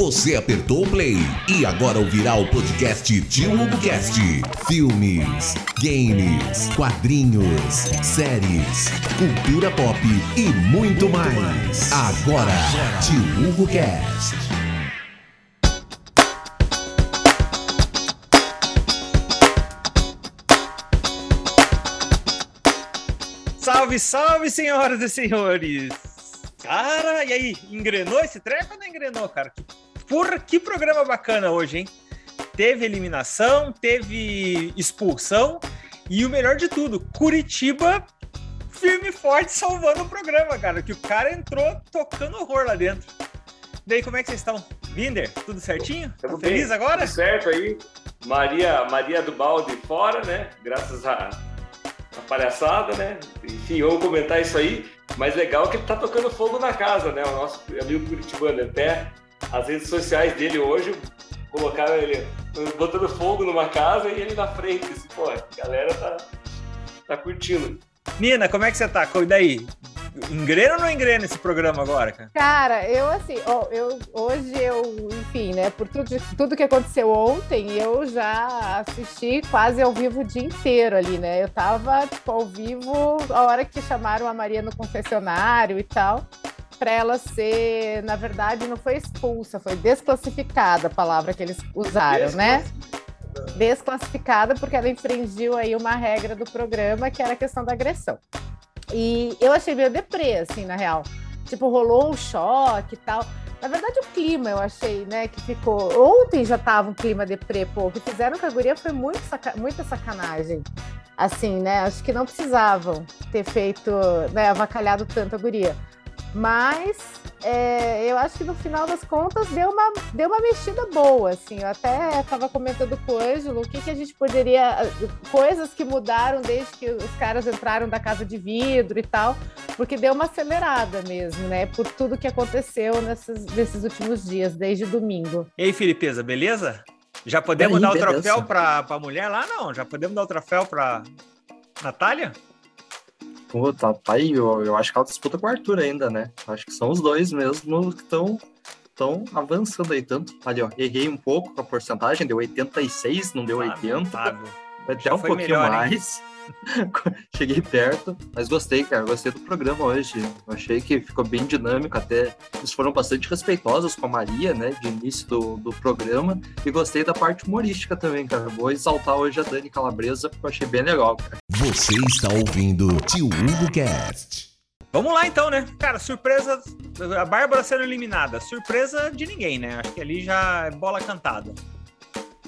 Você apertou o play e agora ouvirá o podcast Tio Cast. Filmes, games, quadrinhos, séries, cultura pop e muito mais. Agora, Tio Hugo Cast. Salve, salve, senhoras e senhores! Cara, e aí, engrenou esse treco ou não engrenou, cara? Porra, que programa bacana hoje, hein? Teve eliminação, teve expulsão e o melhor de tudo, Curitiba firme e forte salvando o programa, cara. Que o cara entrou tocando horror lá dentro. Daí, como é que vocês estão? Vinder, tudo certinho? Tá feliz bem, agora? Tudo certo aí. Maria, Maria do Balde fora, né? Graças a, a palhaçada, né? Enfim, vamos comentar isso aí. Mas legal que ele tá tocando fogo na casa, né? O nosso amigo Curitibano. Até as redes sociais dele hoje colocaram ele botando fogo numa casa e ele na frente. Assim, pô, a galera tá, tá curtindo. Nina, como é que você tá? E daí? Engrena ou não engrena esse programa agora, cara? Cara, eu assim, ó, eu, hoje eu, enfim, né, por tudo, tudo que aconteceu ontem, eu já assisti quase ao vivo o dia inteiro ali, né? Eu tava, tipo, ao vivo a hora que chamaram a Maria no confessionário e tal, para ela ser, na verdade, não foi expulsa, foi desclassificada a palavra que eles usaram, né? Desclassificada porque ela infringiu aí uma regra do programa, que era a questão da agressão. E eu achei meio deprê, assim, na real. Tipo, rolou um choque e tal. Na verdade, o clima eu achei, né, que ficou. Ontem já tava um clima deprê, pô. O que fizeram com a guria foi muito saca... muita sacanagem. Assim, né? Acho que não precisavam ter feito, né, avacalhado tanto a guria. Mas é, eu acho que no final das contas deu uma, deu uma mexida boa, assim. Eu até estava comentando com o Ângelo o que, que a gente poderia. coisas que mudaram desde que os caras entraram da casa de vidro e tal, porque deu uma acelerada mesmo, né? Por tudo que aconteceu nesses, nesses últimos dias, desde domingo. E aí, Filipeza, beleza? Já podemos aí, dar o troféu para a mulher lá? Não, já podemos dar o troféu para Natália? Pô, tá, aí, eu, eu acho que ela disputa com o Arthur ainda, né? Acho que são os dois mesmo que estão estão avançando aí tanto. Ali, ó, errei um pouco com a porcentagem, deu 86, não deu claro, 80. Claro. Até um pouquinho melhor, mais. Cheguei perto, mas gostei, cara. Gostei do programa hoje. Eu achei que ficou bem dinâmico, até eles foram bastante respeitosos com a Maria, né? De início do, do programa. E gostei da parte humorística também, cara. Vou exaltar hoje a Dani Calabresa, porque eu achei bem legal, cara. Você está ouvindo Tio Hugo Cast. Vamos lá então, né? Cara, surpresa. A Bárbara sendo eliminada. Surpresa de ninguém, né? Acho que ali já é bola cantada.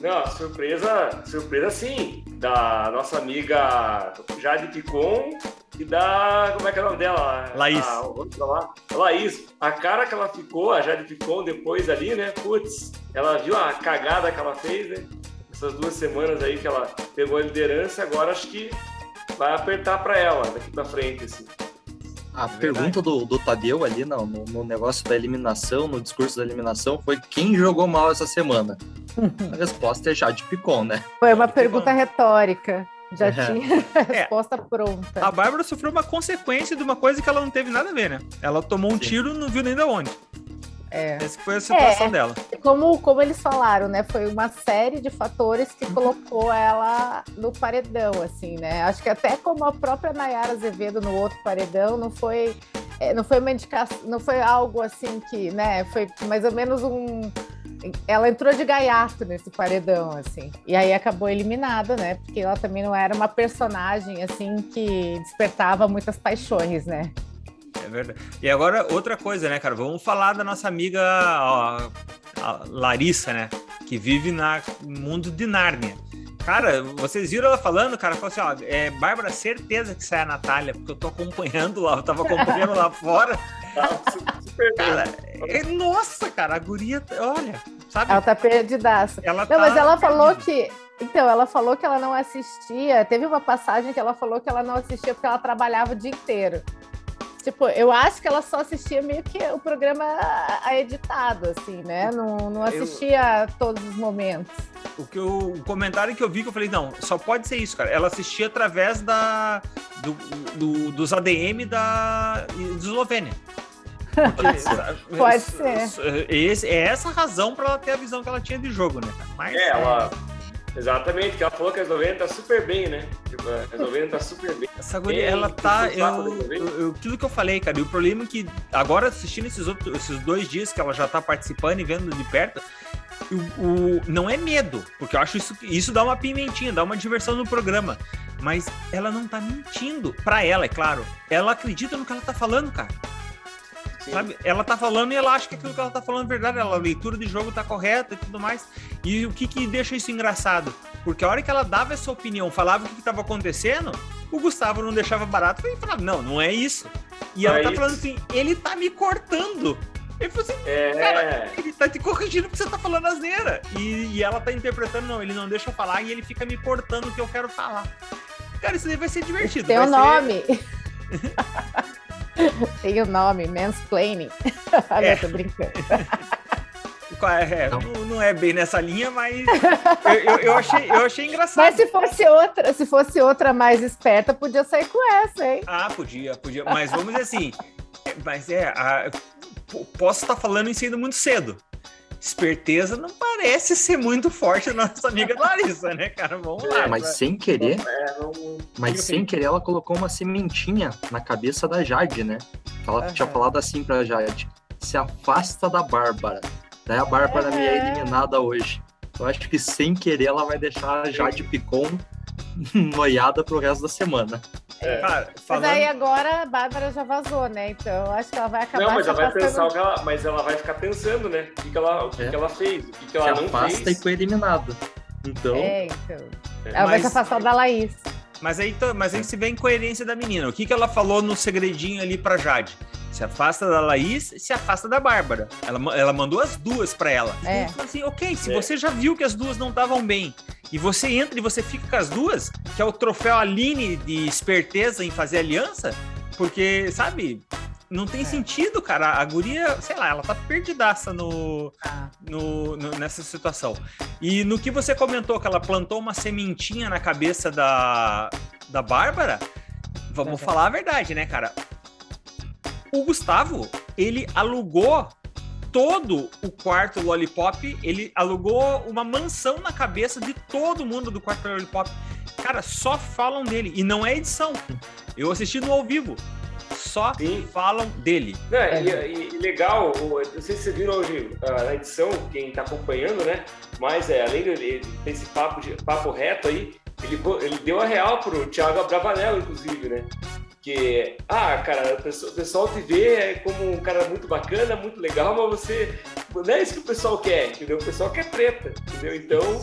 Não, surpresa, surpresa sim, da nossa amiga Jade Picon e da. Como é que é o nome dela? Laís. A, a, Laís. A cara que ela ficou, a Jade Picon, depois ali, né? Putz, ela viu a cagada que ela fez, né? Essas duas semanas aí que ela pegou a liderança, agora acho que vai apertar para ela daqui para frente, assim. A é pergunta do, do Tadeu ali no, no, no, negócio da eliminação, no discurso da eliminação, foi quem jogou mal essa semana? A resposta é Jade Picon, né? Foi uma pergunta retórica. Já é. tinha a é. resposta é. pronta. A Bárbara sofreu uma consequência de uma coisa que ela não teve nada a ver, né? Ela tomou um Sim. tiro não viu nem de onde. É. Essa foi a situação é, dela. Como, como eles falaram, né? Foi uma série de fatores que colocou ela no paredão, assim, né? Acho que até como a própria Nayara Azevedo no outro paredão, não foi, é, não foi uma indicação, não foi algo assim que, né? Foi mais ou menos um. Ela entrou de gaiato nesse paredão, assim. E aí acabou eliminada, né? Porque ela também não era uma personagem, assim, que despertava muitas paixões, né? É verdade. E agora, outra coisa, né, cara? Vamos falar da nossa amiga ó, Larissa, né? Que vive no mundo de Nárnia. Cara, vocês viram ela falando, cara? Falou assim: ó, é, Bárbara, certeza que sai a Natália, porque eu tô acompanhando lá, eu tava acompanhando lá fora. Super cara, é, nossa, cara, a guria, olha, sabe? Ela tá perdidaça. Ela Não, tá mas ela perdida. falou que. Então, ela falou que ela não assistia. Teve uma passagem que ela falou que ela não assistia porque ela trabalhava o dia inteiro. Tipo, eu acho que ela só assistia meio que o programa editado, assim, né? Não, não assistia eu... todos os momentos. O, que eu, o comentário que eu vi que eu falei, não, só pode ser isso, cara. Ela assistia através da, do, do dos ADM da, Eslovênia. Porque, Pode ser. Esse, é essa a razão para ela ter a visão que ela tinha de jogo, né? Mas, é, ela. Exatamente, que ela falou que a Eslovênia tá super bem, né? Tipo, a Eslovênia tá super bem. Essa guria, ela tá. Eu, eu, aquilo que eu falei, cara, e o problema é que agora assistindo esses, outros, esses dois dias que ela já tá participando e vendo de perto, o, o, não é medo, porque eu acho isso, isso dá uma pimentinha, dá uma diversão no programa. Mas ela não tá mentindo. Pra ela, é claro. Ela acredita no que ela tá falando, cara. Sabe? Ela tá falando e ela acha que aquilo que ela tá falando é verdade. Ela, a leitura de jogo tá correta e tudo mais. E o que que deixa isso engraçado? Porque a hora que ela dava essa opinião, falava o que, que tava acontecendo, o Gustavo não deixava barato e falava, não, não é isso. E ela é tá isso. falando assim, ele tá me cortando. Ele falou assim, é... cara, ele tá te corrigindo porque você tá falando asneira. E, e ela tá interpretando, não, ele não deixa eu falar e ele fica me cortando o que eu quero falar. Cara, isso daí vai ser divertido. Tem o um nome. Tem o nome, mansplaining. Olha, é. tô brincando. É, não. não é bem nessa linha, mas eu, eu, eu, achei, eu achei engraçado. Mas se fosse outra, se fosse outra mais esperta, podia sair com essa, hein? Ah, podia, podia. Mas vamos dizer assim, mas é, a, posso estar falando em sendo muito cedo. Esperteza não parece ser muito forte a nossa amiga Larissa, né, cara? Vamos lá. É, mas pra... sem querer, é, mas sem querer, ela colocou uma sementinha na cabeça da Jade, né? Ela uhum. tinha falado assim pra Jade: se afasta da Bárbara. Daí a Bárbara uhum. me é eliminada hoje. Eu acho que sem querer ela vai deixar a Jade Picon noiada pro resto da semana. É. Cara, falando... Mas aí agora a Bárbara já vazou, né? Então eu acho que ela vai acabar. Não, mas ela vai pensar que ela, mas ela vai ficar pensando, né? O que, que ela, o que, é. que ela fez, o que, que ela se não afasta fez. e foi eliminada. Então. É, então. É. Ela mas... vai se afastar da Laís. Mas aí, mas aí se vê a incoerência da menina. O que, que ela falou no segredinho ali pra Jade? Se afasta da Laís, se afasta da Bárbara. Ela, ela mandou as duas para ela. É. Então, assim, ok, se é. você já viu que as duas não estavam bem e você entra e você fica com as duas, que é o troféu Aline de esperteza em fazer aliança, porque, sabe, não tem é. sentido, cara. A guria, sei lá, ela tá perdidaça no, ah. no, no, nessa situação. E no que você comentou que ela plantou uma sementinha na cabeça da, da Bárbara, vamos é. falar a verdade, né, cara? O Gustavo, ele alugou todo o quarto Lollipop, ele alugou uma mansão na cabeça de todo mundo do quarto Lollipop. Cara, só falam dele. E não é edição. Eu assisti no ao vivo. Só Sim. falam dele. Não, é. e, e, legal, não sei se vocês viram hoje uh, na edição, quem está acompanhando, né? Mas é, além desse papo, de, papo reto aí, ele, ele deu a real pro Thiago Abravanel, inclusive, né? Que, ah, cara, o pessoal, te vê como um cara muito bacana, muito legal, mas você. Não é isso que o pessoal quer, entendeu? O pessoal quer preta, entendeu? Então.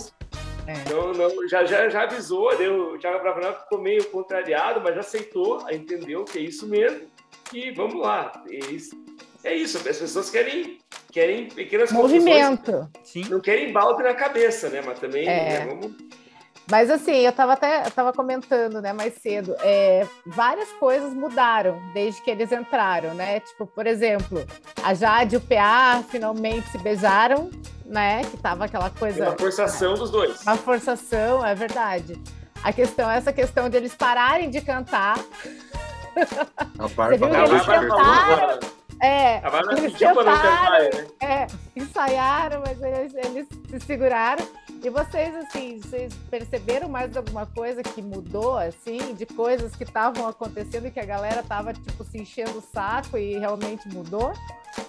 É. Então, não, já, já, já avisou, deu, o Thiago Bravanel ficou meio contrariado, mas já aceitou, entendeu que é isso mesmo. E vamos lá. É isso, é isso as pessoas querem, querem pequenas Movimento. Sim. Não querem balde na cabeça, né? Mas também é. né, vamos mas assim, eu estava até eu comentando, né, mais cedo, é, várias coisas mudaram desde que eles entraram, né? Tipo, por exemplo, a Jade e o PA finalmente se beijaram, né? Que tava aquela coisa. Uma forçação dos dois. Uma forçação, é verdade. A questão, essa questão de eles pararem de cantar. A Você viu que eles cantaram? É, a eles tentaram, cantar, né? é, ensaiaram, mas eles, eles se seguraram. E vocês, assim, vocês perceberam mais alguma coisa que mudou, assim, de coisas que estavam acontecendo e que a galera tava, tipo, se enchendo o saco e realmente mudou?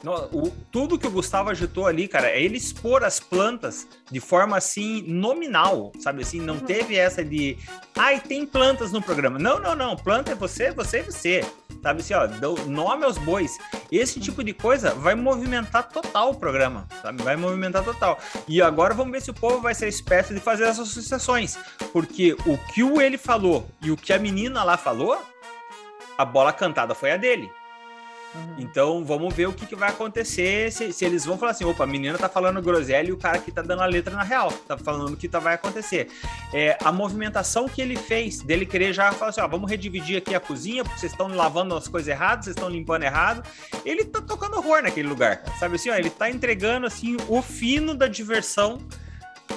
No, o, tudo que o Gustavo agitou ali, cara, é ele expor as plantas de forma assim nominal, sabe assim? Não uhum. teve essa de, ai, tem plantas no programa. Não, não, não. Planta é você, você e você. Sabe assim, ó, nome aos bois. Esse tipo de coisa vai movimentar total o programa, sabe? Vai movimentar total. E agora vamos ver se o povo vai ser esperto de fazer essas associações. Porque o que o ele falou e o que a menina lá falou, a bola cantada foi a dele. Uhum. Então vamos ver o que, que vai acontecer se, se, eles vão falar assim: opa, a menina tá falando groselha e o cara aqui tá dando a letra na real, tá falando o que tá, vai acontecer. É, a movimentação que ele fez, dele querer já falar assim: ó, vamos redividir aqui a cozinha, porque vocês estão lavando as coisas erradas, vocês estão limpando errado. Ele tá tocando horror naquele lugar, sabe assim? Ó, ele tá entregando assim o fino da diversão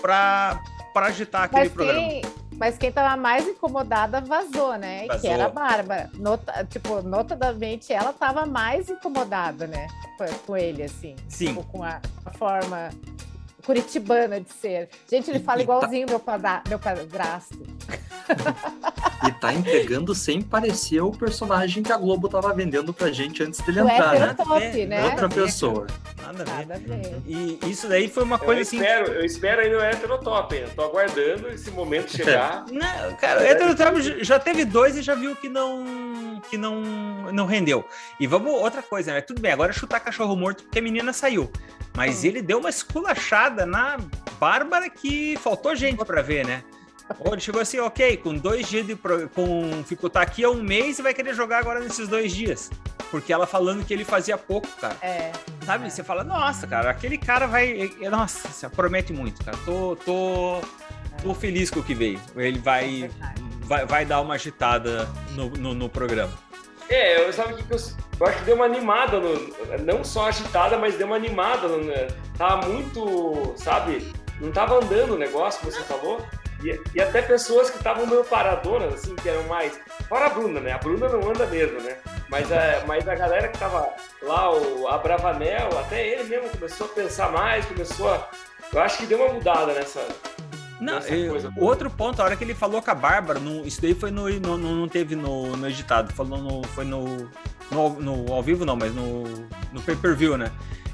para para agitar aquele Mas programa. Tem Mas quem tava mais incomodada vazou, né? Vazou. Que era a Bárbara. Nota, tipo, notadamente, ela tava mais incomodada, né? Com, com ele, assim. Sim. Tipo, com a, a forma curitibana de ser. Gente, ele E- fala e tá- igualzinho meu, pada, meu padrasto. E tá entregando sem parecer o personagem que a Globo tava vendendo pra gente antes dele O entrar, né? Top, né? nada Outra ver, pessoa. Nada a ver. Nada a ver. E isso daí foi uma Eu coisa assim. espero, eu espero aí no heterotop, hein? Eu tô aguardando esse momento chegar. Não, cara, o Heterotrap já teve dois e já viu que não que não não rendeu. E vamos outra coisa, né? Tudo bem, agora é chutar cachorro morto porque a menina saiu. Mas Hum. ele deu uma esculachada na Bárbara que faltou gente pra ver, né? Ele chegou assim, ok, com dois dias de pro... com ficou tá aqui há um mês e vai querer jogar agora nesses dois dias. Porque ela falando que ele fazia pouco, cara. É. Sabe? É. Você fala, nossa, cara, aquele cara vai. Nossa, você promete muito, cara. Tô, tô, tô feliz com o que veio. Ele é vai, verdade. vai, vai dar uma agitada no, no, no programa. É, eu sabe o que que eu, eu acho que deu uma animada, no, não só agitada, mas deu uma animada. No, né? tava muito, sabe? Não tava andando o negócio, como você falou. E, e até pessoas que estavam meio paradoras, assim, que eram mais. Fora a Bruna, né? A Bruna não anda mesmo, né? Mas a, mas a galera que tava lá, o a Bravanel, até ele mesmo começou a pensar mais, começou a. Eu acho que deu uma mudada nessa. Não, Essa eu- coisa outro ponto, a hora que ele falou com a Bárbara, no, isso daí foi no, no- não teve no, no editado, falou no, foi no, no, ao- no ao vivo não, mas no, no pay-per-view, né?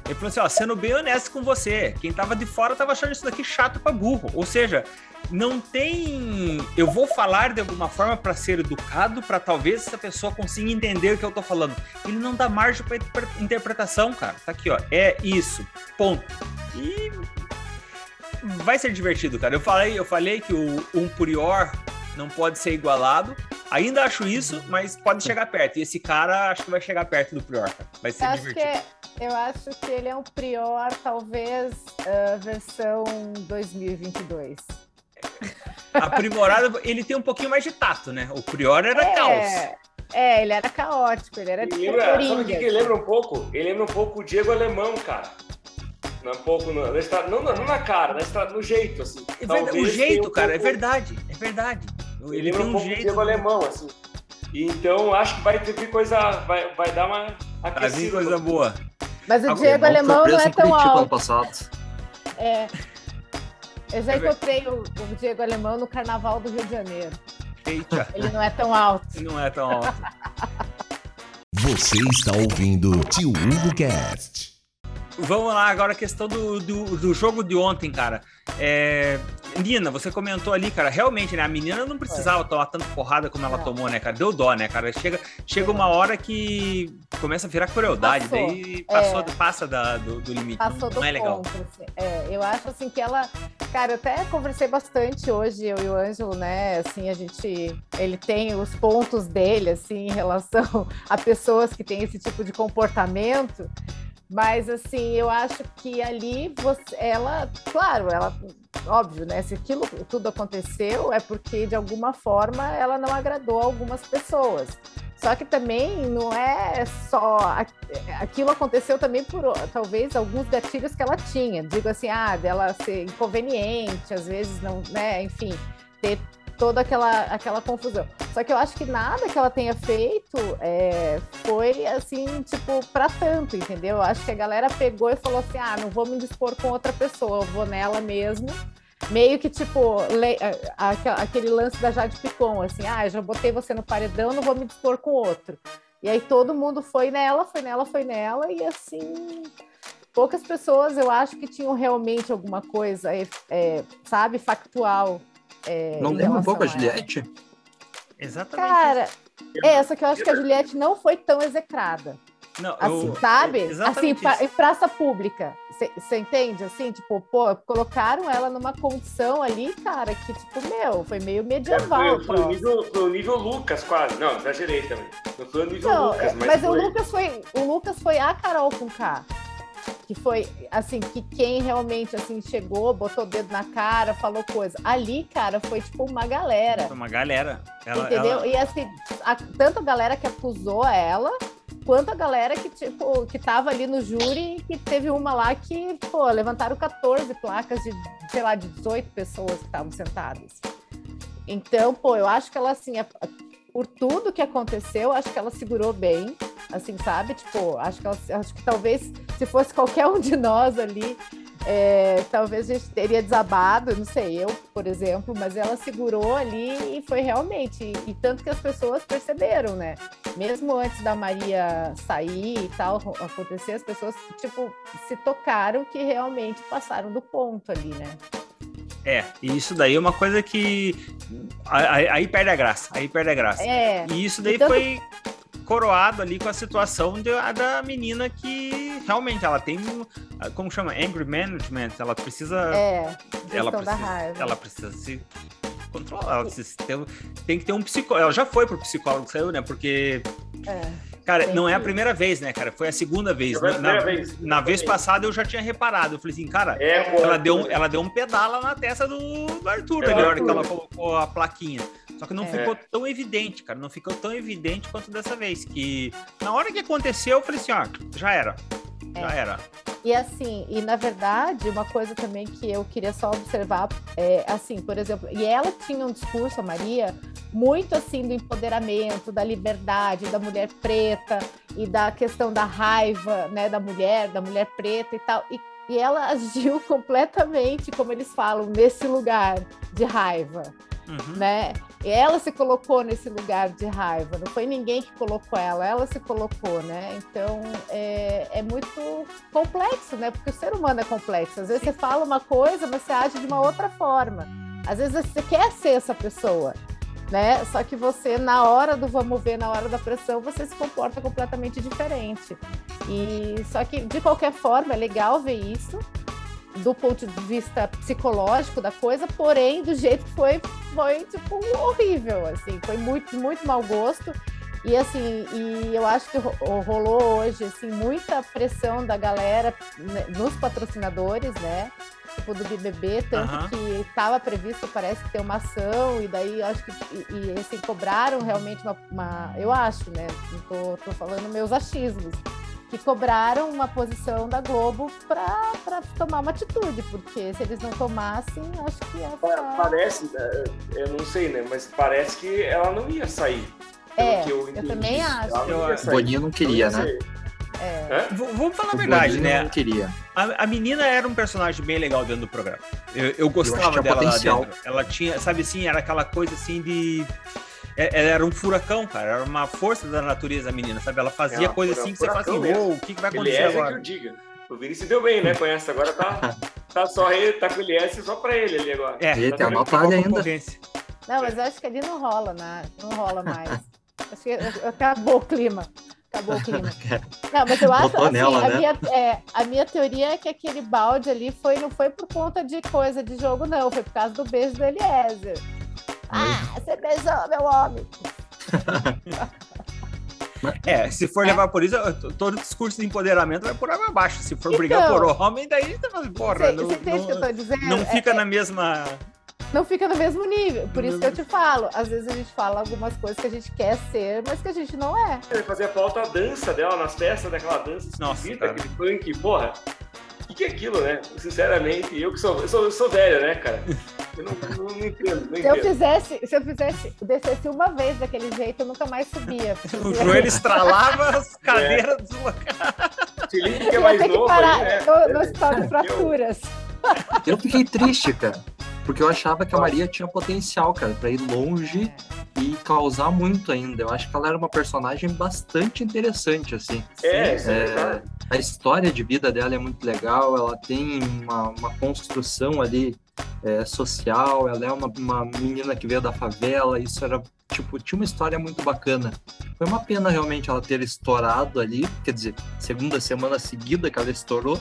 Ele falou assim, ó, sendo bem honesto com você, quem tava de fora tava achando isso daqui chato pra burro. Ou seja, não tem. Eu vou falar de alguma forma pra ser educado, pra talvez essa pessoa consiga entender o que eu tô falando. Ele não dá margem interpre- interpretação, cara. Tá aqui, ó. É isso. Ponto. E vai ser divertido, cara. Eu falei, eu falei que o um Purior não pode ser igualado. Ainda acho isso, mas pode chegar perto. E esse cara acho que vai chegar perto do Prior, cara. Vai ser Eu acho, que, divertido. é- eu acho que ele é um Prior, talvez, ah, versão 2022. Aprimorado, ele tem um pouquinho mais de tato, né? O Prior era caos. É, é, ele era caótico, ele era Ele tipo lembra, sabe o que, que ele lembra um pouco? Ele lembra um pouco o Diego Alemão, cara. Um pouco não, na- não na cara, no jeito, assim. É verdade, o jeito, um cara, é pouco- verdade. É verdade. Ele Ele lembra um um pouco o jeito. Diego Alemão, assim. E Então, acho que vai ter coisa, vai, vai dar uma Vai vir aquecida. coisa boa. Mas o Diego Alemão não é tão Curitiba ano alto. passado. É. Eu já É encontrei o, o Diego Alemão no Carnaval do Rio de Janeiro. Eita, Ele não é tão alto. não é tão alto. Você está ouvindo Tio Hugo Cast. Vamos lá, agora a questão do, do, do jogo de ontem, cara. É, Nina, você comentou ali, cara, realmente, né? A menina não precisava tomar tanta porrada como ela Não. tomou, né, cara? Deu dó, né, cara? Chega, chega uma hora que começa a virar crueldade, Passou. daí passou, É. passa da- do, do limite. Passou não, do não é legal. ponto. assim. É, eu acho assim que ela. Cara, eu até conversei bastante hoje, eu e o Ângelo, né? Assim, a gente. Ele tem os pontos dele, assim, em relação a pessoas que têm esse tipo de comportamento. Mas assim, eu acho que ali você, ela, claro, ela, óbvio, né? Se aquilo tudo aconteceu, é porque de alguma forma ela não agradou algumas pessoas. Só que também não é só aquilo aconteceu também por talvez alguns gatilhos que ela tinha. Digo assim, ah, dela ser inconveniente, às vezes não, né? Enfim, ter toda aquela, aquela confusão. Só que eu acho que nada que ela tenha feito é, foi assim, tipo, para tanto, entendeu? Eu acho que a galera pegou e falou assim: ah, não vou me dispor com outra pessoa, vou nela mesmo. Meio que tipo, le- aquele lance da Jade Picon, assim, ah, já botei você no paredão, não vou me dispor com outro. E aí todo mundo foi nela, foi nela, foi nela, e assim, poucas pessoas eu acho que tinham realmente alguma coisa, é, é, sabe, factual. É, Não em lembra um pouco a. Juliette? Exatamente. Cara, é, só que eu acho que a Juliette não foi tão execrada. Não, Assim, eu- sabe? Assim, exatamente pra- isso. em praça pública. Você entende? Assim, tipo, pô, colocaram ela numa condição ali, cara, que, tipo, meu, foi meio medieval. Foi, foi, o nível, foi o nível Lucas, quase. Não, exagerei também. Não foi o nível Não, Lucas, mas, mas, o foi. Lucas foi o Lucas foi a Carol com K. Que foi assim, que quem realmente assim chegou, botou o dedo na cara, falou coisa. Ali, cara, foi tipo uma galera. Foi uma galera. Ela, entendeu? ela- E assim, a- tanto a galera que acusou ela, quanto a galera que, tipo, que tava ali no júri e que teve uma lá que, pô, levantaram 14 placas de, sei lá, de 18 pessoas que estavam sentadas. Então, pô, eu acho que ela, assim, por tudo que aconteceu, acho que ela segurou bem, assim, sabe? Tipo, acho que, ela, acho que talvez se fosse qualquer um de nós ali, é, talvez a gente teria desabado, não sei, eu, por exemplo, mas ela segurou ali e foi realmente, e, e tanto que as pessoas perceberam, né? Mesmo antes da Maria sair e tal acontecer, as pessoas, tipo, se tocaram que realmente passaram do ponto ali, né? É, e isso daí é uma coisa que. Aí, perde a graça. Aí perde a graça. É. E isso daí foi coroado ali com a situação de, da menina que realmente ela tem como chama angry management ela precisa é, ela precisa, ela precisa se controlar ela precisa ter, tem que ter um psicólogo ela já foi pro psicólogo que saiu né porque é. Cara, não é a primeira vez, né, cara? Foi a segunda vez. Na, na, vez. na vez passada eu já tinha reparado. Eu falei assim, cara, é, ela, deu, ela deu um pedala na testa do, do Arthur, é, na hora que ela colocou a plaquinha. Só que não é. ficou tão evidente, cara. Não ficou tão evidente quanto dessa vez. Que na hora que aconteceu, eu falei assim, ó, já era. Já é. era. E assim, e na verdade, uma coisa também que eu queria só observar é assim, por exemplo, e ela tinha um discurso, a Maria, muito assim do empoderamento, da liberdade, da mulher preta e da questão da raiva, né, da mulher, da mulher preta e tal. E, e ela agiu completamente, como eles falam, nesse lugar de raiva uhum. né? Ela se colocou nesse lugar de raiva, não foi ninguém que colocou ela, ela se colocou, né? Então é, é muito complexo, né? Porque o ser humano é complexo. Às vezes Sim. você fala uma coisa, mas você age de uma outra forma. Às vezes você quer ser essa pessoa, né? Só que você, na hora do vamos ver, na hora da pressão, você se comporta completamente diferente. E só que de qualquer forma é legal ver isso, do ponto de vista psicológico da coisa, porém, do jeito que foi, foi tipo horrível, assim, foi muito, muito mau gosto. E assim, e eu acho que rolou hoje assim muita pressão da galera né, nos patrocinadores, né? Tipo do BBB, tanto uhum. que estava previsto, parece que ter uma ação, e daí acho que e, e assim, cobraram realmente uma, uma, Eu acho, né? Não tô, tô falando meus achismos que cobraram uma posição da Globo para tomar uma atitude, porque se eles não tomassem, acho que ia ficar... Parece, é, eu não sei, né? Mas parece que ela não ia sair. É, eu, eu, também acho. O Boninho não queria, né? É. Vamos falar a verdade, né? Não queria. A, a, menina era um personagem bem legal dentro do programa. Eu, eu gostava eu dela lá dentro. Ela tinha, sabe assim, era aquela coisa assim de ela era um furacão, cara. Era uma força da natureza, a menina, sabe? Ela fazia é coisa assim que você fala assim, o que, que vai acontecer Elias agora? É que eu diga. O Vinícius deu bem, né? Conhece, agora tá, tá só ele, tá com o Elias só pra ele ali agora. É, ele tá tem uma palha ainda. Não, mas eu acho que ali não rola, né? Não rola mais. acho que acabou o clima. Acabou o clima. Não, mas eu acho assim, nela, a, né? minha, é, a minha teoria é que aquele balde ali foi, não foi por conta de coisa de jogo, não. Foi por causa do beijo do Eliezer. Ah, você beijou meu homem. É, se for levar por isso, todo discurso de empoderamento vai por água abaixo. Se for então, brigar por homem, daí você fala, porra, não, não, não fica é, na mesma. Não fica no mesmo nível. Por isso que eu te falo. Às vezes a gente fala algumas coisas que a gente quer ser, mas que a gente não é. Fazia falta a dança dela nas festas, daquela dança Nossa, aquele funk, porra que, que é aquilo, né? Sinceramente, eu que sou, eu sou, eu sou velho, né, cara? Eu não, não, não entendo, não se entendo. Eu fizesse, se eu fizesse, descesse uma vez daquele jeito, eu nunca mais subia. o joelho estralava, as cadeiras é. deslocadas. Felipe que é mais novo. Parar aí, né? no, no hospital de fraturas. Eu fiquei triste, cara. Porque eu achava que a Maria tinha potencial, cara, pra ir longe e causar muito ainda. Eu acho que ela era uma personagem bastante interessante, assim. É, é, é A história de vida dela é muito legal, ela tem uma, uma construção ali é, social, ela é uma, uma menina que veio da favela, isso era, tipo, tinha uma história muito bacana. Foi uma pena realmente ela ter estourado ali, quer dizer, segunda semana seguida que ela estourou,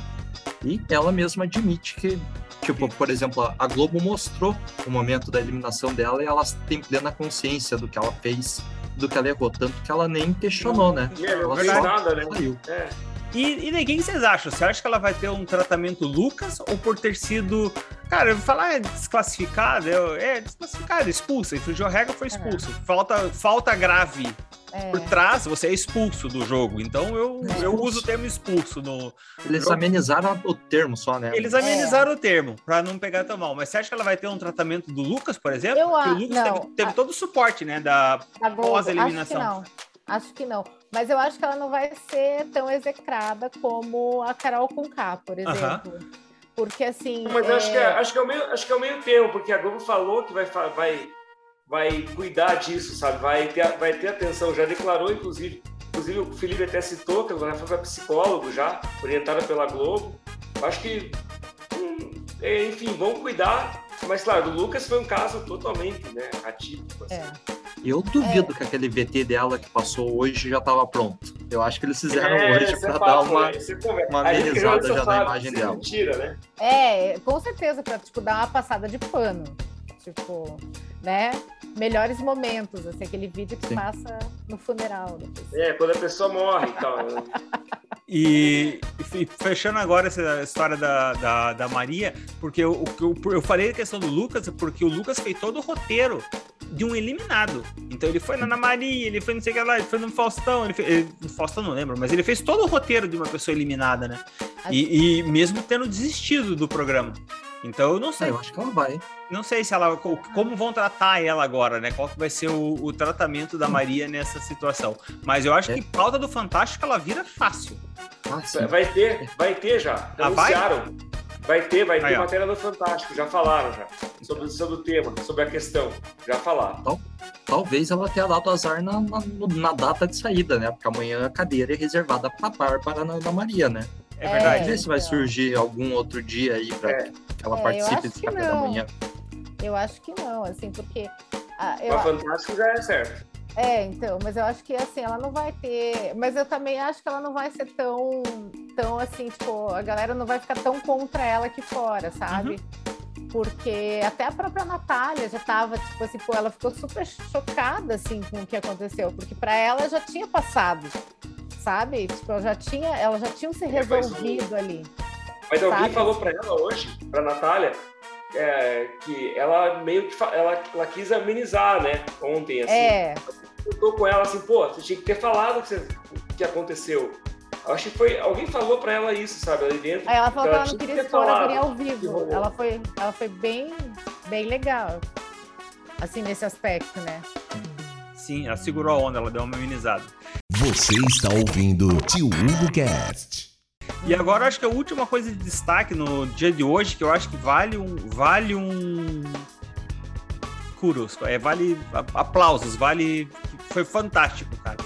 e ela mesma admite que Tipo, por exemplo, a Globo mostrou o momento da eliminação dela e ela tem plena consciência do que ela fez, do que ela errou. Tanto que ela nem questionou, né? É, ela só nada, né? saiu. É. E, e quem vocês acham? Você acha que ela vai ter um tratamento Lucas ou por ter sido. Cara, falar é desclassificada, é desclassificada, expulsa. Infringiu a regra, foi expulsa. É. Falta, falta grave É. por trás, você é expulso do jogo. Então eu, É. eu uso o termo expulso no. Eles Pro- amenizaram o termo só, né? Eles amenizaram o termo, pra não pegar tão mal. Mas você acha que ela vai ter um tratamento do Lucas, por exemplo? Eu Porque o Lucas não, teve, teve a- todo o suporte, né? Da, Da acho Pós-eliminação. não. Acho que não. Mas eu acho que ela não vai ser tão execrada como a Carol Conká, por Aham. exemplo. Porque assim. Mas eu acho que, é, é, acho, que é o meio, acho que é o meio termo, porque a Globo falou que vai, vai, vai cuidar disso, sabe? Vai ter, vai ter atenção, já declarou, inclusive. Inclusive, o Felipe até citou que ela foi para psicólogo já, orientada pela Globo. Eu Acho que, hum, é, enfim, vão cuidar. Mas, claro, do Lucas foi um caso totalmente né, atípico. Assim. é. Eu duvido que aquele VT dela que passou hoje já estava pronto. Eu acho que eles fizeram hoje isso é para dar uma. né? É uma amenizada já na imagem é dela. Mentira, né? É, com certeza, para tipo, dar uma passada de pano. Tipo, né? Melhores momentos, assim, aquele vídeo que Sim. passa no funeral. É, quando a pessoa morre e tal. né? E, e fechando agora essa história da, da, da Maria, porque eu, eu, eu falei a questão do Lucas, porque o Lucas fez todo o roteiro de um eliminado. Então ele foi na Ana Maria, ele foi não sei o que lá, ele foi no Faustão, ele fez, ele, no Faustão não lembro, mas ele fez todo o roteiro de uma pessoa eliminada, né? E, e mesmo tendo desistido do programa. Então eu não É, sei, eu acho que ela vai. Não sei se ela co- como vão tratar ela agora, né? Qual que vai ser o, o tratamento da Maria nessa situação? Mas eu acho É. que pauta do Fantástico ela vira fácil. Sim. Vai ter, vai ter já. Ah, vai? Anunciaram. Vai ter, vai ter Aí, matéria no Fantástico, já falaram já. Sobre, sobre o tema, sobre a questão. Já falaram. Talvez ela tenha dado azar na, na, na data de saída, né? Porque amanhã a cadeira é reservada para Bárbara na, na Maria, né? É É, verdade. Vamos ver se vai surgir algum outro dia aí para É. que ela É, participe que café da manhã. Eu acho que não, assim, porque. ah, eu, Mas Fantástico já é certo. É, então, mas eu acho que assim, ela não vai ter. Mas eu também acho que ela não vai ser tão, tão assim, tipo, a galera não vai ficar tão contra ela aqui fora, sabe? Porque até a própria Natália já tava, tipo assim, pô, ela ficou super chocada, assim, com o que aconteceu, porque para ela já tinha passado, sabe? Tipo, ela já tinha, ela já tinha se É, resolvido ali. Mas alguém Sabe? falou pra ela hoje, pra Natália, é, que ela meio que ela, ela quis amenizar, né? Ontem, assim. É, Eu tô com ela assim, pô, você tinha que ter falado o que, você- que aconteceu. Eu acho que foi. Alguém falou pra ela isso, sabe? Ali dentro. aí ela falou que ela não tinha queria ter expor a falado guria ao que vivo. Ela foi, ela foi bem, bem legal, assim, nesse aspecto, né? Sim, ela segurou a onda, ela deu uma amenizada. Você está ouvindo Tio Hugo Cast. E agora eu acho que a última coisa de destaque no dia de hoje, que eu acho que vale um. Vale um. Kuros, é, vale aplausos, vale. Foi fantástico, cara.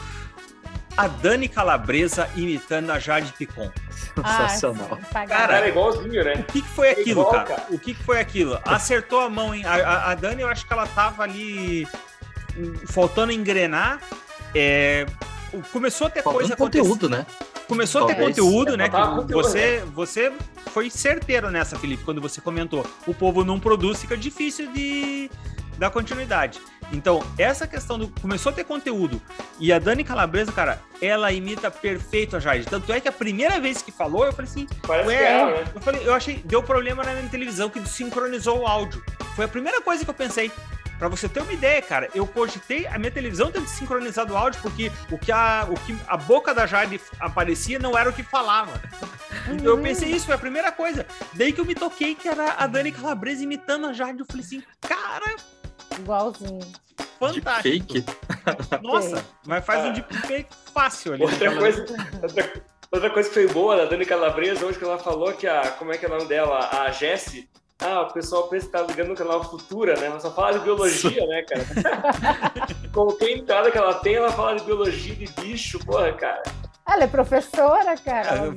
A Dani Calabresa imitando a Jade Picon. Sensacional. Ah. Cara, Cara, é igualzinho, né? O que, que foi aquilo, Igual, cara? cara. O que, que foi aquilo? Acertou a mão, hein? A, a- a Dani, eu acho que ela tava ali hum, faltando engrenar. É, começou a ter coisa Faltando acontecendo. conteúdo, né? Começou a ter Talvez. conteúdo, né? Faltava que conteúdo, você, você foi certeiro nessa, Felipe, quando você comentou. O povo não produz, fica difícil de dar continuidade. Então, essa questão do. Começou a ter conteúdo. E a Dani Calabresa, cara, ela imita perfeito a Jade. Tanto é que a primeira vez que falou, eu falei assim. Parece Ué, que é né? Eu falei, eu achei, deu problema na minha televisão que sincronizou o áudio. Foi a primeira coisa que eu pensei. Pra você ter uma ideia, cara, eu cogitei a minha televisão ter sincronizado o áudio porque o que a, o que a boca da Jade aparecia não era o que falava. Então eu pensei isso, foi a primeira coisa. Daí que eu me toquei que era a Dani Calabresa imitando a Jade. Eu falei assim, cara, Igualzinho. fantástico. Fake. Nossa, mas faz um Ah. deepfake fácil ali. Outra coisa, outra, outra coisa que foi boa da Dani Calabresa, hoje que ela falou que a. Como é que é o nome dela? A Jessie. Ah, o pessoal pensa que tá ligando no canal Futura, né? Ela só fala de biologia, né, cara? Qualquer entrada que ela tem, ela fala de biologia, de bicho, porra, cara. Ela é professora, cara. Vive-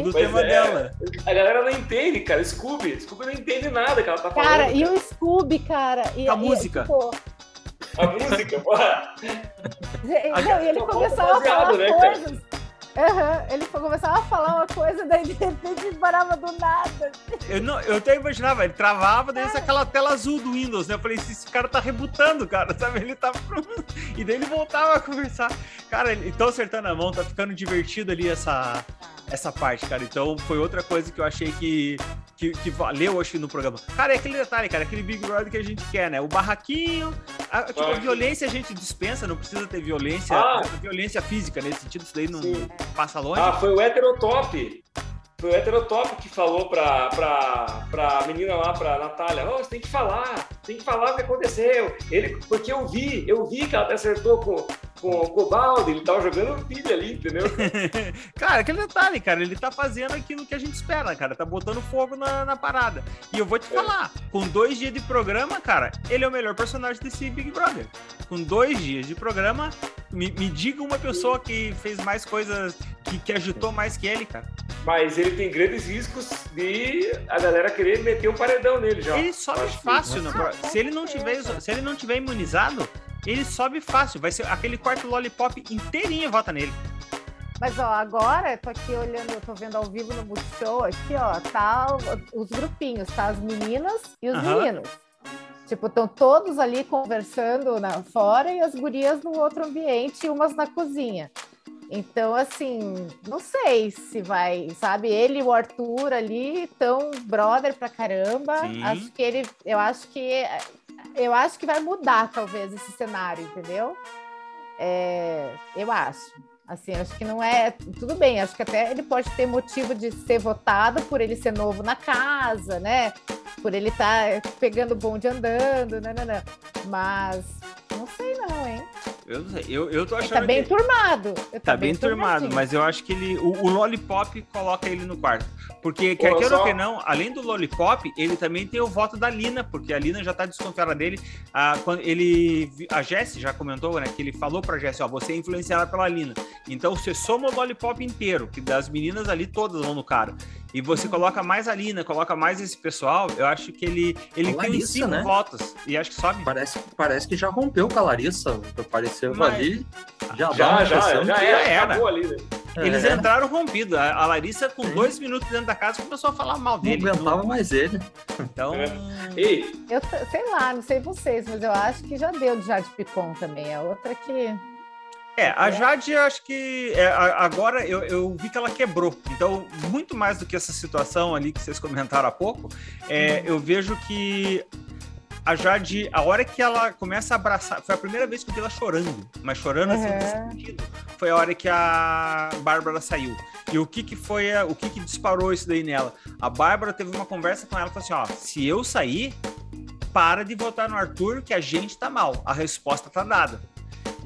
do Pois tema é. dela. A galera não entende, cara. Scooby. Scooby não entende nada que ela tá falando. Cara, e o Scooby, cara. E, A e, música. tipo, A música, porra. Não, e ele Tá pouco começava a falar né, cara? Aham, ele começava a falar uma coisa, daí de repente parava do nada. Eu, não, eu até imaginava, ele travava, daí essa aquela tela azul do Windows, né? Eu falei, esse, cara tá rebutando, cara, sabe? Ele tá. E daí ele voltava a conversar. Cara, eles estão acertando a mão, tá ficando divertido ali essa, essa parte, cara. Então foi outra coisa que eu achei que, que, que valeu, acho, no programa. Cara, é aquele detalhe, cara, aquele Big Brother que a gente quer, né? O barraquinho, a, tipo, a violência a gente dispensa, não precisa ter violência, Ah. violência física nesse sentido, isso daí não Sim. passa longe. Ah, foi o heterotop. Foi o heterotop que falou pra, pra, pra menina lá, pra Natália, oh, você tem que falar, tem que falar o que aconteceu. Ele, porque eu vi, eu vi que ela até acertou com, com, com o balde, ele tava jogando pilha ali, entendeu? Cara, aquele detalhe, cara, ele tá fazendo aquilo que a gente espera, cara, tá botando fogo na, na parada. E eu vou te falar, com dois dias de programa, cara, ele é o melhor personagem desse Big Brother. Com dois dias de programa, me, me diga uma pessoa que fez mais coisas, que, que agitou mais que ele, cara. Mas ele tem grandes riscos de a galera querer meter um paredão nele já. Ele sobe que- fácil, no, Ah, se ele não tiver, se ele não tiver imunizado, ele sobe fácil. Vai ser aquele quarto lollipop inteirinho vota nele. Mas, ó, agora eu tô aqui olhando, eu tô vendo ao vivo no Multishow, aqui, ó, tá os grupinhos, tá? As meninas e os Aham. meninos. Tipo, estão todos ali conversando na, fora e as gurias no outro ambiente, umas na cozinha. Então, assim, não sei se vai, sabe? Ele e o Arthur ali tão brother pra caramba. Sim. Acho que ele, eu acho que, eu acho que vai mudar talvez esse cenário, entendeu? É, eu acho. Assim, acho que não é. Tudo bem, acho que até ele pode ter motivo de ser votado por ele ser novo na casa, né? Por ele estar pegando o bonde andando, né. Mas não sei, não, hein? Eu não sei, eu, eu tô Ele achando tá bem que... turmado. Ele Tá bem turmado, turmadinho. mas eu acho que ele. O, o Lollipop coloca ele no quarto. Porque, quer queira ou que não, além do Lollipop, ele também tem o voto da Lina, porque a Lina já tá desconfiada dele. Ah, quando ele. A Jessie já comentou, né? Que ele falou pra Jessie, ó, você é influenciada pela Lina. Então você soma o Lollipop inteiro, que das meninas ali todas vão no cara. E você coloca mais a Lina, coloca mais esse pessoal, eu acho que ele, ele A tem Larissa, cinco né? votos. E acho que sobe. Parece, parece que já rompeu com a Larissa. Apareceu Mas- ali. Já, dá Já, já, já que- era, era. ali, né? Eles É, entraram rompidos. A, a Larissa, com Sim. dois minutos dentro da casa, começou a falar mal Não dele. aguentava mais ele. Então. É. Ei, Eu sei lá, não sei vocês, mas eu acho que já deu de Jade Picon também. É outra que. É, a Jade, acho que é, agora eu, eu vi que ela quebrou. Então, muito mais do que essa situação ali que vocês comentaram há pouco, é, eu vejo que a Jade, a hora que ela começa a abraçar, foi a primeira vez que eu vi ela chorando, mas chorando assim, Uhum. despedido, foi a hora que a Bárbara saiu. E o que que foi, a- o que que disparou isso daí nela? A Bárbara teve uma conversa com ela falou assim, ó, se eu sair, para de votar no Arthur que a gente tá mal. A resposta tá dada.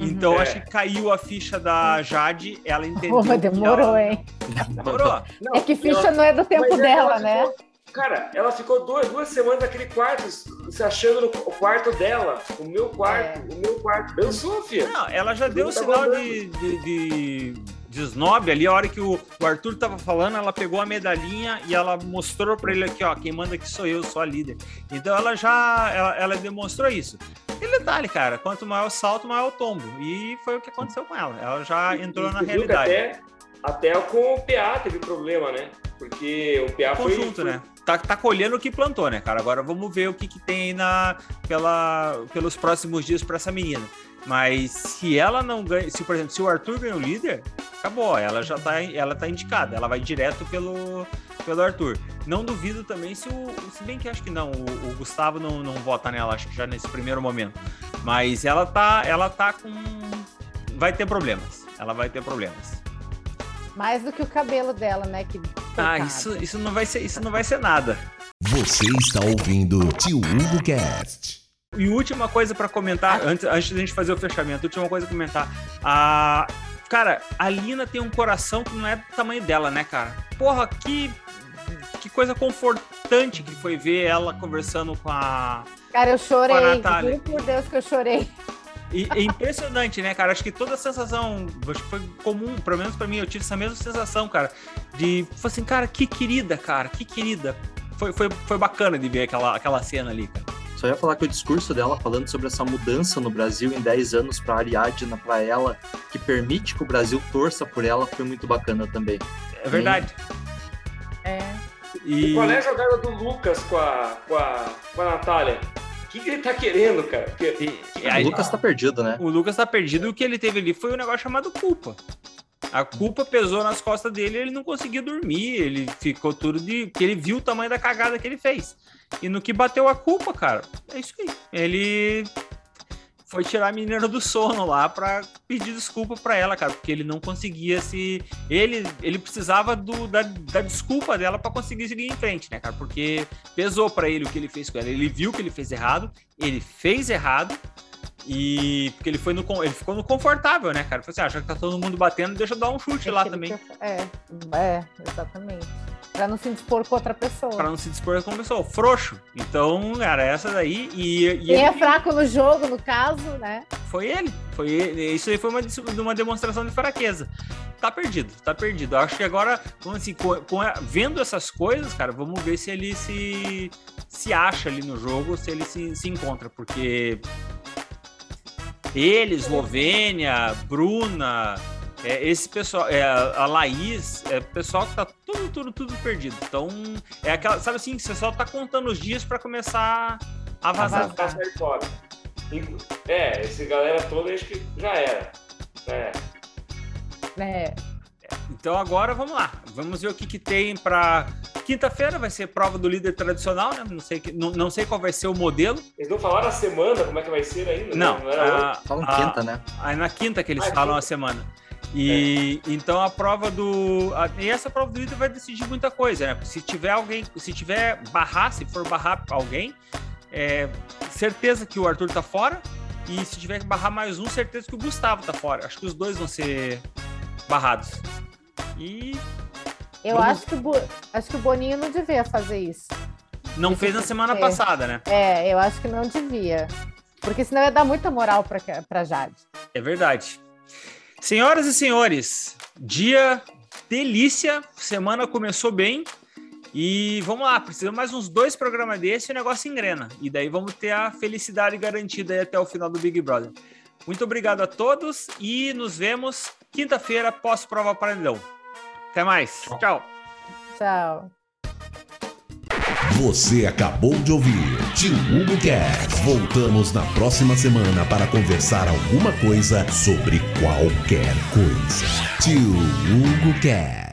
Então, É. acho que caiu a ficha da Jade, ela entendeu. Pô, mas que demorou, ela- hein? Demorou. não, É que ficha ela- não é do tempo mas dela, ela né? ficou- Cara, ela ficou duas, duas semanas naquele quarto, se achando no o quarto dela, o meu quarto, É. o meu quarto. Dançou, filha. Não, ela já deu um tá sinal de, de, de, de snob ali. A hora que o, o Arthur tava falando, ela pegou a medalhinha e ela mostrou pra ele aqui, ó, quem manda aqui sou eu, sou a líder. Então ela já, ela, ela demonstrou isso. E detalhe, cara, quanto maior o salto, maior o tombo. E foi o que aconteceu com ela. Ela já entrou E na realidade. Até, até com o PA teve problema, né? Porque o PA foi. conjunto, né? Tá, tá colhendo o que plantou, né, cara? Agora vamos ver o que, que tem aí na, pela, pelos próximos dias pra essa menina. Mas se ela não ganha, se por exemplo, se o Arthur ganha o líder, acabou, ela já tá, ela tá indicada, ela vai direto pelo, pelo Arthur. Não duvido também se o, se bem que acho que não, o, o Gustavo não, não vota nela, acho que já nesse primeiro momento. Mas ela tá, ela tá com, vai ter problemas, ela vai ter problemas. Mais do que o cabelo dela, né? Que, Ah, isso, isso não vai ser, isso não vai ser nada. Você está ouvindo Tio Hugo Cast. E última coisa pra comentar, antes, antes da gente fazer o fechamento, última coisa pra comentar. A, cara, a Lina tem um coração que não é do tamanho dela, né, cara? Porra, que, que coisa confortante que foi ver ela conversando com a. Cara, eu Com a chorei. Juro por Deus que eu chorei. E é impressionante, né, cara? Acho que toda a sensação, acho que foi comum, pelo menos pra mim, eu tive essa mesma sensação, cara. De, foi assim, cara, que querida, cara, que querida. Foi, foi, foi bacana de ver aquela, aquela cena ali, cara. Só ia falar que o discurso dela falando sobre essa mudança no Brasil em 10 anos para Ariadna, para ela, que permite que o Brasil torça por ela, foi muito bacana também. É verdade. É. E E, qual é a jogada do Lucas com a, com a, com a Natália? O que, que ele tá querendo, cara? Porque e- e o Lucas tá perdido, né? O Lucas tá perdido e o que ele teve ali foi um negócio chamado culpa. A culpa pesou nas costas dele, ele não conseguia dormir, ele ficou tudo de que ele viu o tamanho da cagada que ele fez. E no que bateu a culpa, cara, é isso aí. Ele foi tirar a menina do sono lá para pedir desculpa para ela, cara, porque ele não conseguia se. Ele, ele precisava do, da, da desculpa dela para conseguir seguir em frente, né, cara? Porque pesou para ele o que ele fez com ela. Ele viu que ele fez errado, ele fez errado. E porque ele foi no ele ficou no confortável, né, cara? Falei assim, ah, que tá todo mundo batendo, deixa eu dar um chute é lá também. É, é, exatamente. Pra não se dispor com outra pessoa. Pra não se dispor com outra pessoa. Frouxo. Então, era essa daí. E, e Quem ele... é fraco no jogo, no caso, né? Foi ele. Foi ele. Isso aí foi uma, uma demonstração de fraqueza. Tá perdido, tá perdido. Acho que agora, vamos assim, com, com, vendo essas coisas, cara, vamos ver se ele se, se acha ali no jogo, se ele se, se encontra, porque ele, Eslovênia, Bruna, é, esse pessoal, é, a Laís, é pessoal que tá tudo, tudo, tudo perdido. Então, é aquela, sabe assim, você só tá contando os dias para começar a vazar. A fora. É, esse galera toda acho que já era. É. É. Então agora vamos lá, vamos ver o que, que tem para quinta-feira vai ser prova do líder tradicional, né? Não sei, não, não sei qual vai ser o modelo. Eles não falaram a semana como é que vai ser ainda? Não, né? não a, falam a, quinta, né? É na quinta que eles ah, falam quinta. a semana. E é. então a prova do. A, e essa prova do líder vai decidir muita coisa, né? Se tiver alguém, se tiver barrar, se for barrar alguém, é, certeza que o Arthur tá fora. E se tiver que barrar mais um, certeza que o Gustavo tá fora. Acho que os dois vão ser barrados. E. Eu vamos... acho, que o Bo... acho que o Boninho não devia fazer isso. Não fez na semana é. passada, né? É, eu acho que não devia. Porque senão ia dar muita moral pra, pra Jade. É verdade. Senhoras e senhores, dia delícia, semana começou bem e vamos lá, precisamos mais uns dois programas desse e o negócio engrena. E daí vamos ter a felicidade garantida até o final do Big Brother. Muito obrigado a todos e nos vemos quinta-feira pós-prova paredão. Até mais. Tchau. Tchau. Você acabou de ouvir Tio Hugo Cast. Voltamos na próxima semana para conversar alguma coisa sobre qualquer coisa. Tio Hugo Cast.